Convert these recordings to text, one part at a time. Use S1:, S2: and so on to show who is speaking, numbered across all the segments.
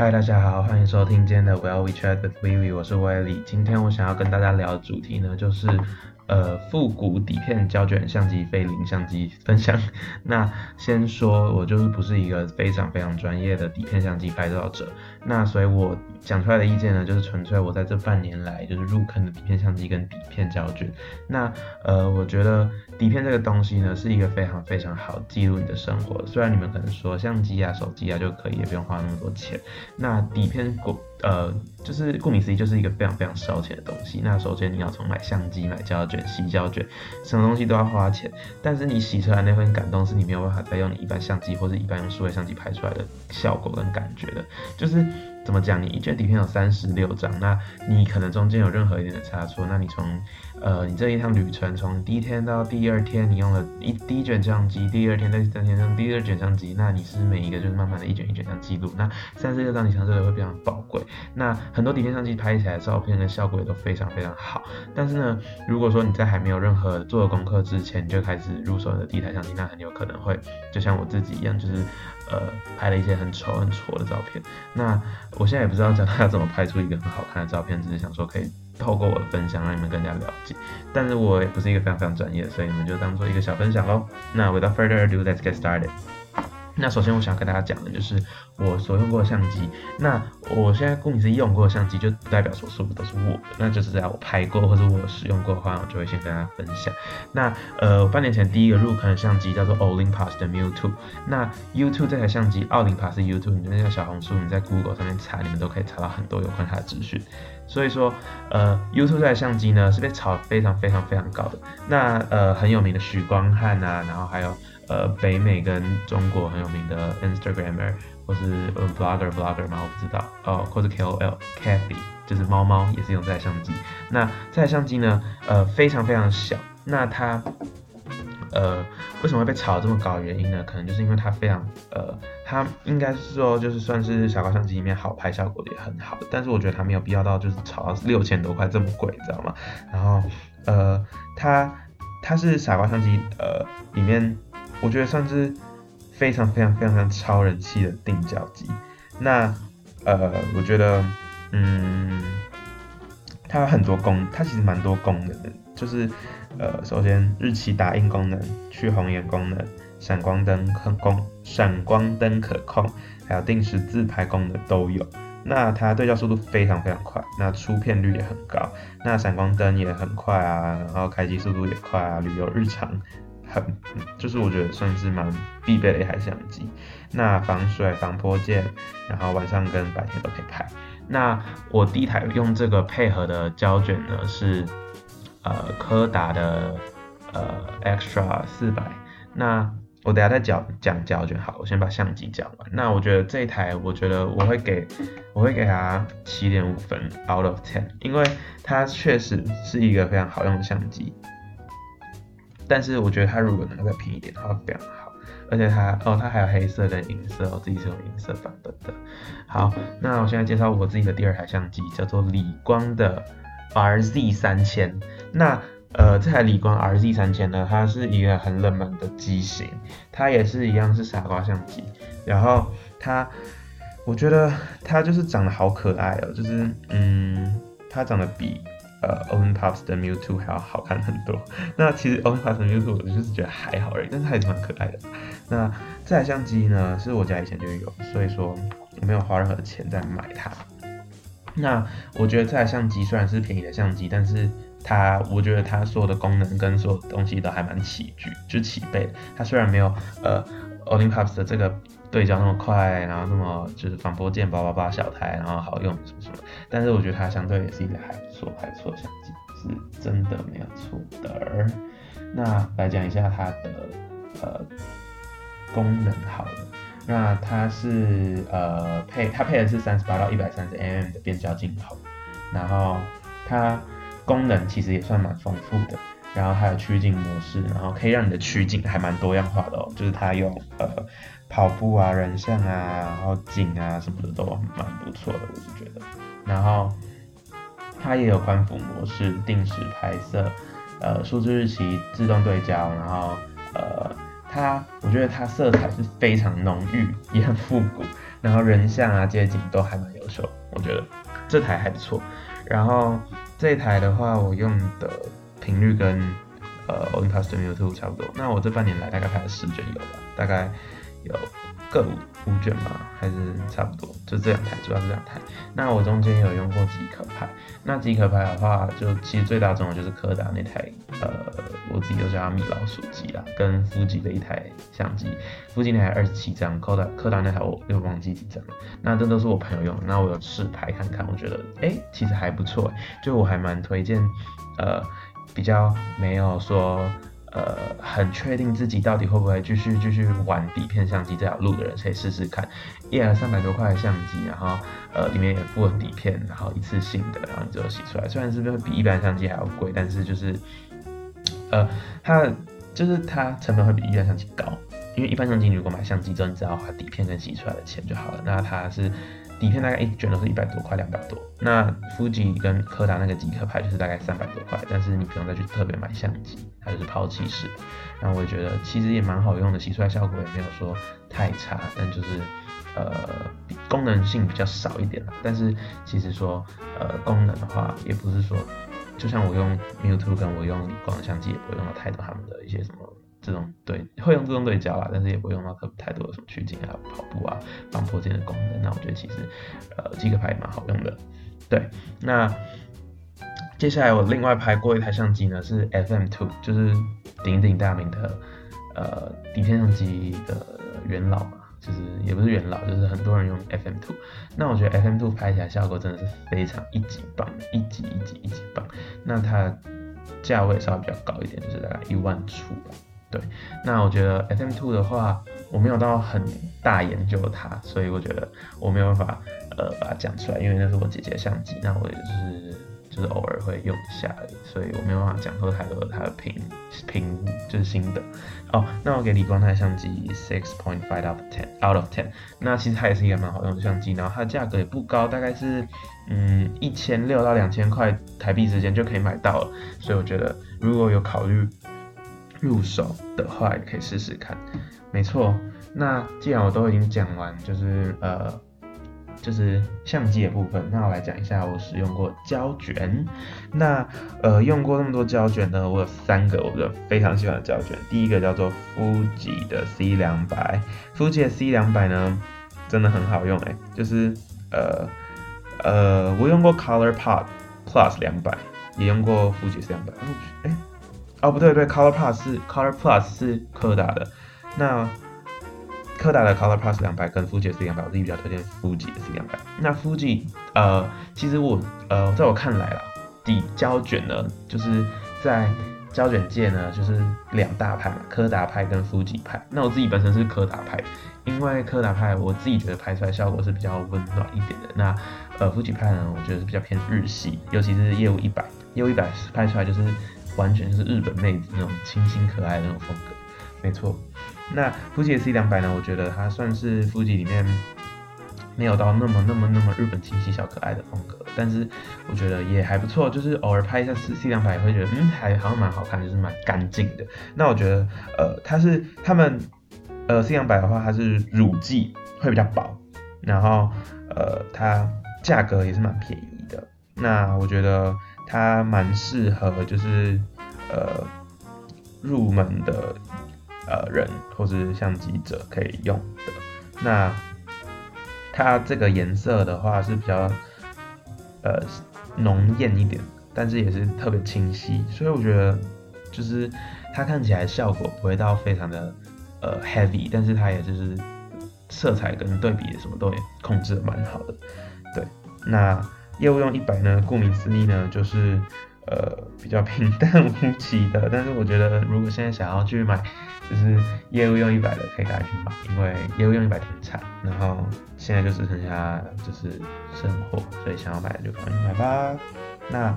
S1: 嗨，大家好，欢迎收听今天的 Well We Chat with Vivi，我是威利。今天我想要跟大家聊的主题呢，就是呃复古底片胶卷相机、菲林相机分享。那先说，我就是不是一个非常非常专业的底片相机拍照者，那所以我讲出来的意见呢，就是纯粹我在这半年来就是入坑的底片相机跟底片胶卷。那呃，我觉得底片这个东西呢，是一个非常非常好记录你的生活。虽然你们可能说相机啊、手机啊就可以，也不用花那么多钱。那底片顾呃，就是顾名思义，就是一个非常非常烧钱的东西。那首先你要从买相机、买胶卷、洗胶卷，什么东西都要花钱。但是你洗出来那份感动，是你没有办法再用你一般相机或者一般用数位相机拍出来的效果跟感觉的。就是怎么讲，你一卷底片有三十六张，那你可能中间有任何一点的差错，那你从呃你这一趟旅程，从第一天到第二天，你用了一第一卷相机，第二天、第三天用第二卷相机，那你是每一个就是慢慢的一卷一卷这样记录。那三十六张你相对的会非常宝贵。那很多底片相机拍起来的照片跟效果也都非常非常好。但是呢，如果说你在还没有任何做功课之前你就开始入手你的第一台相机，那很有可能会就像我自己一样，就是呃拍了一些很丑很丑的照片。那我现在也不知道教大家怎么拍出一个很好看的照片，只是想说可以透过我的分享让你们更加了解。但是我也不是一个非常非常专业，所以你们就当做一个小分享喽。那 without further ado，let's get started。那首先我想要跟大家讲的就是我所用过的相机。那我现在顾名思义用过的相机，就不代表说所有都是我的，那就是在我拍过或者我使用过的话，我就会先跟大家分享。那呃，半年前第一个入坑的相机叫做 Olympus 的 Mute。那 U2 这台相机，奥林帕斯 U2，你就在小红书、你在 Google 上面查，你们都可以查到很多有关它的资讯。所以说，呃，U2 这台相机呢是被炒非常非常非常高的。那呃很有名的许光汉啊，然后还有。呃，北美跟中国很有名的 Instagramer 或是呃 Blogger Blogger 吗？我不知道哦，或者 KOL Kathy 就是猫猫也是用这台相机。那这台相机呢，呃，非常非常小。那它呃为什么会被炒这么高原因呢？可能就是因为它非常呃，它应该是说就是算是小高相机里面好拍效果也很好，但是我觉得它没有必要到就是炒到六千多块这么贵，知道吗？然后呃，它它是傻瓜相机呃里面。我觉得算是非常非常非常非常超人气的定焦机。那呃，我觉得嗯，它有很多功，它其实蛮多功能的。就是呃，首先日期打印功能、去红眼功能、闪光灯可控、闪光灯可控，还有定时自拍功能都有。那它对焦速度非常非常快，那出片率也很高，那闪光灯也很快啊，然后开机速度也快啊，旅游日常。很，就是我觉得算是蛮必备的一台相机。那防水、防泼溅，然后晚上跟白天都可以拍。那我第一台用这个配合的胶卷呢是呃柯达的呃 Extra 四百。那我等下再讲讲胶卷，好，我先把相机讲完。那我觉得这一台，我觉得我会给我会给它七点五分 out of ten，因为它确实是一个非常好用的相机。但是我觉得它如果能够再便宜一点的话非常好，而且它哦它还有黑色跟银色，我自己是用银色版本的。好，那我现在介绍我自己的第二台相机，叫做理光的 RZ 三千。那呃这台理光 RZ 三千呢，它是一个很冷门的机型，它也是一样是傻瓜相机。然后它，我觉得它就是长得好可爱哦，就是嗯它长得比。呃，Olympus 的 Mute 还要好看很多。那其实 Olympus 的 Mute 我就是觉得还好而已，但是还是蛮可爱的。那这台相机呢，是我家以前就有，所以说我没有花任何的钱在买它。那我觉得这台相机虽然是便宜的相机，但是它，我觉得它所有的功能跟所有的东西都还蛮齐聚，就齐备。它虽然没有呃 Olympus 的这个。对焦那么快，然后那么就是防波键，叭叭叭小台，然后好用什么什么，但是我觉得它相对也是一个还不错、还不错相机，是真的没有错的。那来讲一下它的呃功能好了，那它是呃配它配的是三十八到一百三十 mm 的变焦镜头，然后它功能其实也算蛮丰富的。然后还有取景模式，然后可以让你的取景还蛮多样化的哦，就是它有呃跑步啊、人像啊，然后景啊什么的都蛮不错的，我是觉得。然后它也有宽幅模式、定时拍摄、呃数字日期、自动对焦，然后呃它我觉得它色彩是非常浓郁，也很复古。然后人像啊、街景都还蛮优秀，我觉得这台还不错。然后这台的话，我用的频率跟呃 Olympus Studio Two 差不多。那我这半年来大概拍了十卷有吧，大概有各五五卷吧，还是差不多，就这两台，主要是两台。那我中间有用过即可拍，那即可拍的话，就其实最大众的就是柯达那台，呃，我自己都叫它米老鼠机啦，跟富吉的一台相机，富吉那台二十七张，柯达柯达那台我又忘记几张了。那这都是我朋友用，那我有试拍看看，我觉得，哎，其实还不错，就我还蛮推荐，呃，比较没有说。呃，很确定自己到底会不会继续继续玩底片相机这条路的人，可以试试看。一台三百多块的相机，然后呃里面也附了底片，然后一次性的，然后你就洗出来。虽然是不是比一般相机还要贵，但是就是呃它就是它成本会比一般相机高，因为一般相机如果买相机之后，你只要花底片跟洗出来的钱就好了。那它是。底片大概一卷都是一百多块，两百多。那富吉跟柯达那个即可拍就是大概三百多块，但是你不用再去特别买相机，它就是抛弃式。然后我也觉得其实也蛮好用的，洗出来效果也没有说太差，但就是呃功能性比较少一点了。但是其实说呃功能的话，也不是说就像我用 Mewtwo 跟我用理光的相机，也不会用到太多他们的一些什么。这种对会用自动对焦啦，但是也不会用到特太多的什么取景啊、跑步啊、防破镜的功能。那我觉得其实呃，即可拍蛮好用的。对，那接下来我另外拍过一台相机呢，是 FM Two，就是鼎鼎大名的呃底片相机的元老嘛，就是也不是元老，就是很多人用 FM Two，。那我觉得 FM Two 拍起来效果真的是非常一级棒，一级一级一级棒。那它价位稍微比较高一点，就是大概一万出吧。对，那我觉得 F M two 的话，我没有到很大研究它，所以我觉得我没有办法呃把它讲出来，因为那是我姐姐的相机，那我也就是就是偶尔会用一下，所以我没有办法讲说太多它的评评就是新的哦。那我给李光台相机 six point five out of ten out of ten，那其实它也是一个蛮好用的相机，然后它的价格也不高，大概是嗯一千六到两千块台币之间就可以买到了，所以我觉得如果有考虑。入手的话也可以试试看，没错。那既然我都已经讲完，就是呃，就是相机的部分，那我来讲一下我使用过胶卷。那呃，用过那么多胶卷呢，我有三个我的非常喜欢的胶卷。第一个叫做富吉的 C 两百，富吉的 C 两百呢，真的很好用哎，就是呃呃，我用过 Color Pop Plus 两百，也用过富吉 C 两百，哎。哦，不对对，Color Plus 是 Color Plus 是柯达的，那柯达的 Color Plus 两百跟 Fuji C 两百，我自己比较推荐 Fuji C 两百。那 Fuji 呃，其实我呃，在我看来啦，底胶卷呢，就是在胶卷界呢，就是两大派嘛，柯达派跟 Fuji 派。那我自己本身是柯达派，因为柯达派我自己觉得拍出来效果是比较温暖一点的。那呃，Fuji 派呢，我觉得是比较偏日系，尤其是业务一百，业务一百拍出来就是。完全就是日本妹子那种清新可爱的那种风格，没错。那富吉的 C 两百呢？我觉得它算是富吉里面没有到那么那么那么日本清新小可爱的风格，但是我觉得也还不错。就是偶尔拍一下 C C 两百，也会觉得嗯，还好像蛮好看，就是蛮干净的。那我觉得呃，它是他们呃 C 两百的话，它是乳剂会比较薄，然后呃它价格也是蛮便宜的。那我觉得。它蛮适合，就是呃入门的呃人或是相机者可以用的。那它这个颜色的话是比较呃浓艳一点，但是也是特别清晰，所以我觉得就是它看起来效果不会到非常的呃 heavy，但是它也就是色彩跟对比什么都也控制的蛮好的。对，那。业务用一百呢，顾名思义呢，就是呃比较平淡无奇的。但是我觉得，如果现在想要去买，就是业务用一百的，可以赶紧去买，因为业务用一百停产，然后现在就只剩下就是剩货，所以想要买的就赶紧买吧。那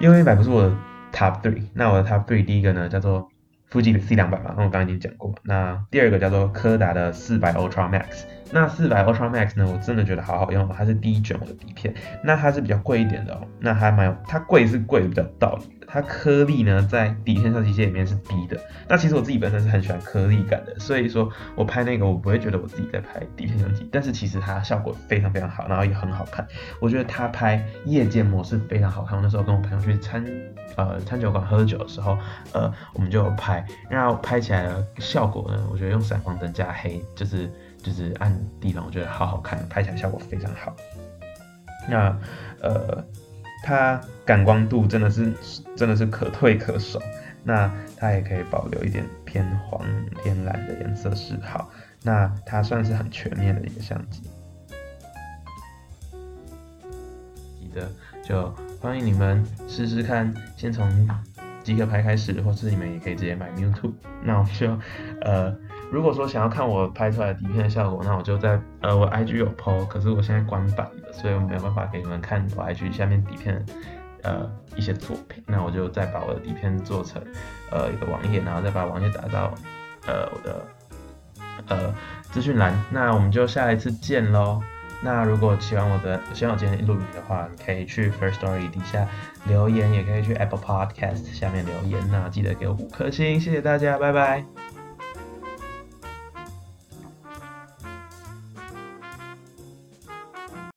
S1: 业务用一百不是我的 top three，那我的 top three 第一个呢叫做富士的 C 两百嘛，那我刚刚已经讲过。那第二个叫做柯达的四百 Ultra Max。那四百 Ultra Max 呢？我真的觉得好好用，它是第一卷我的底片。那它是比较贵一点的哦。那还蛮，它贵是贵比较道理。它颗粒呢在底片相机界里面是低的。那其实我自己本身是很喜欢颗粒感的，所以说我拍那个我不会觉得我自己在拍底片相机，但是其实它效果非常非常好，然后也很好看。我觉得它拍夜间模式非常好看。我那时候跟我朋友去餐呃餐酒馆喝酒的时候，呃我们就有拍，然后拍起来的效果呢，我觉得用闪光灯加黑，就是就是暗地方，我觉得好好看，拍起来效果非常好。那呃。它感光度真的是真的是可退可守，那它也可以保留一点偏黄偏蓝的颜色嗜好，那它算是很全面的一个相机。记得就欢迎你们试试看，先从即可拍开始，或是你们也可以直接买 Mewtwo。那我就呃。如果说想要看我拍出来的底片的效果，那我就在呃我 IG 有 PO，可是我现在关版，所以我没有办法给你们看我 IG 下面底片呃一些作品。那我就再把我的底片做成呃一个网页，然后再把网页打到呃我的呃资讯栏。那我们就下一次见喽。那如果喜欢我的喜欢我今天录影的话，你可以去 First Story 底下留言，也可以去 Apple Podcast 下面留言。那记得给我五颗星，谢谢大家，拜拜。